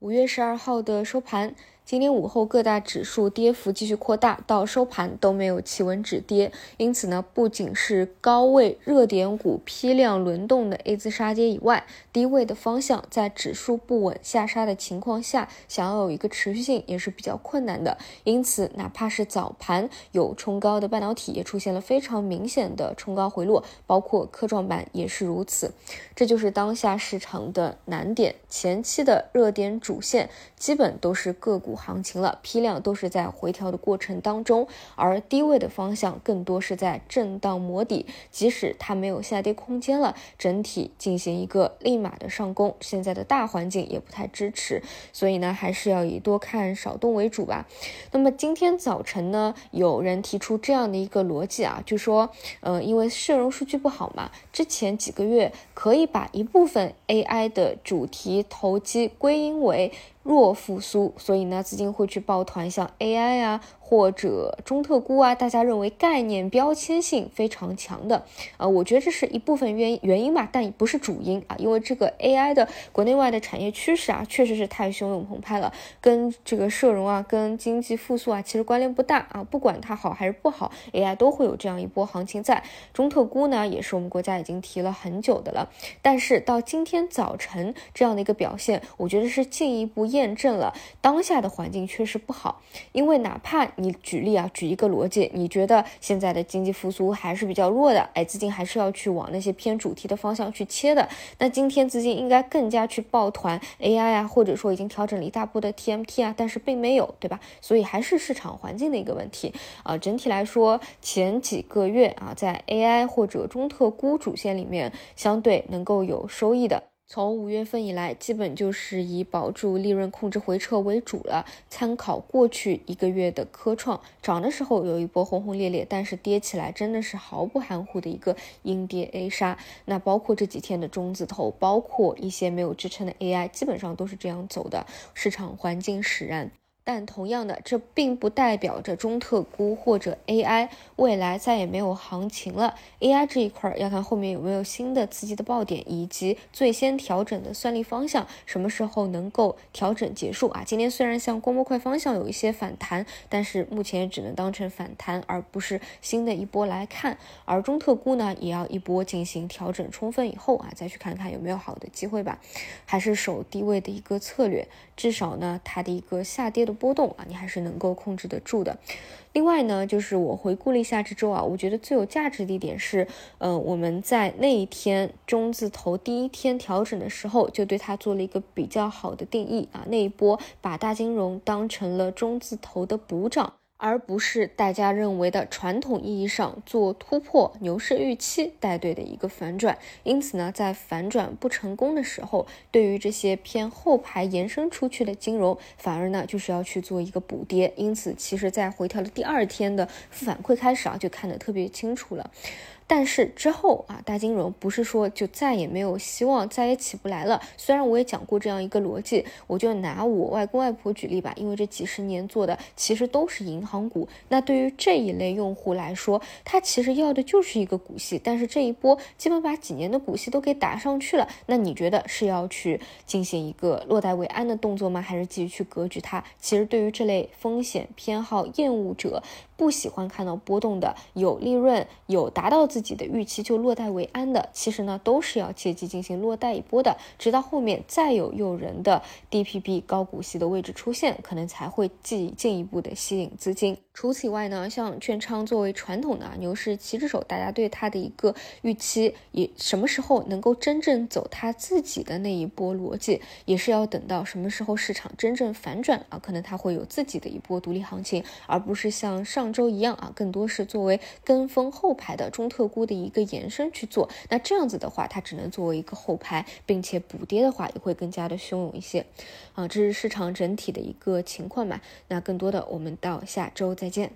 五月十二号的收盘。今天午后各大指数跌幅继续扩大，到收盘都没有企稳止跌，因此呢，不仅是高位热点股批量轮动的 A 字杀跌以外，低位的方向在指数不稳下杀的情况下，想要有一个持续性也是比较困难的。因此，哪怕是早盘有冲高的半导体，也出现了非常明显的冲高回落，包括科创板也是如此。这就是当下市场的难点，前期的热点主线基本都是个股。行情了，批量都是在回调的过程当中，而低位的方向更多是在震荡磨底。即使它没有下跌空间了，整体进行一个立马的上攻，现在的大环境也不太支持，所以呢，还是要以多看少动为主吧。那么今天早晨呢，有人提出这样的一个逻辑啊，就说，呃，因为社融数据不好嘛，之前几个月可以把一部分 AI 的主题投机归因为。弱复苏，所以呢，资金会去抱团，像 AI 啊。或者中特估啊，大家认为概念标签性非常强的，呃，我觉得这是一部分原因原因吧，但不是主因啊，因为这个 AI 的国内外的产业趋势啊，确实是太汹涌澎湃了，跟这个社融啊，跟经济复苏啊，其实关联不大啊，不管它好还是不好，AI 都会有这样一波行情在。中特估呢，也是我们国家已经提了很久的了，但是到今天早晨这样的一个表现，我觉得是进一步验证了当下的环境确实不好，因为哪怕你举例啊，举一个逻辑，你觉得现在的经济复苏还是比较弱的，哎，资金还是要去往那些偏主题的方向去切的。那今天资金应该更加去抱团 AI 啊，或者说已经调整了一大波的 TMT 啊，但是并没有，对吧？所以还是市场环境的一个问题啊。整体来说，前几个月啊，在 AI 或者中特估主线里面，相对能够有收益的。从五月份以来，基本就是以保住利润、控制回撤为主了。参考过去一个月的科创，涨的时候有一波轰轰烈烈，但是跌起来真的是毫不含糊的一个阴跌 A 杀。那包括这几天的中字头，包括一些没有支撑的 AI，基本上都是这样走的。市场环境使然。但同样的，这并不代表着中特估或者 AI 未来再也没有行情了。AI 这一块儿要看后面有没有新的刺激的爆点，以及最先调整的算力方向什么时候能够调整结束啊？今天虽然像光模块方向有一些反弹，但是目前也只能当成反弹，而不是新的一波来看。而中特估呢，也要一波进行调整充分以后啊，再去看看有没有好的机会吧。还是守低位的一个策略，至少呢，它的一个下跌的。波动啊，你还是能够控制得住的。另外呢，就是我回顾了一下这周啊，我觉得最有价值的一点是，嗯，我们在那一天中字头第一天调整的时候，就对它做了一个比较好的定义啊。那一波把大金融当成了中字头的补涨。而不是大家认为的传统意义上做突破牛市预期带队的一个反转，因此呢，在反转不成功的时候，对于这些偏后排延伸出去的金融，反而呢就是要去做一个补跌。因此，其实，在回调的第二天的反馈开始啊，就看得特别清楚了。但是之后啊，大金融不是说就再也没有希望，再也起不来了。虽然我也讲过这样一个逻辑，我就拿我外公外婆举例吧，因为这几十年做的其实都是银行股。那对于这一类用户来说，他其实要的就是一个股息，但是这一波基本把几年的股息都给打上去了。那你觉得是要去进行一个落袋为安的动作吗？还是继续去格局它？其实对于这类风险偏好厌恶者。不喜欢看到波动的，有利润有达到自己的预期就落袋为安的，其实呢都是要借机进行落袋一波的，直到后面再有诱人的 DPB 高股息的位置出现，可能才会进进一步的吸引资金。除此以外呢，像券商作为传统的牛市旗帜手，大家对它的一个预期，也什么时候能够真正走它自己的那一波逻辑，也是要等到什么时候市场真正反转啊，可能它会有自己的一波独立行情，而不是像上。上周一样啊，更多是作为跟风后排的中特估的一个延伸去做。那这样子的话，它只能作为一个后排，并且补跌的话也会更加的汹涌一些啊。这是市场整体的一个情况嘛。那更多的，我们到下周再见。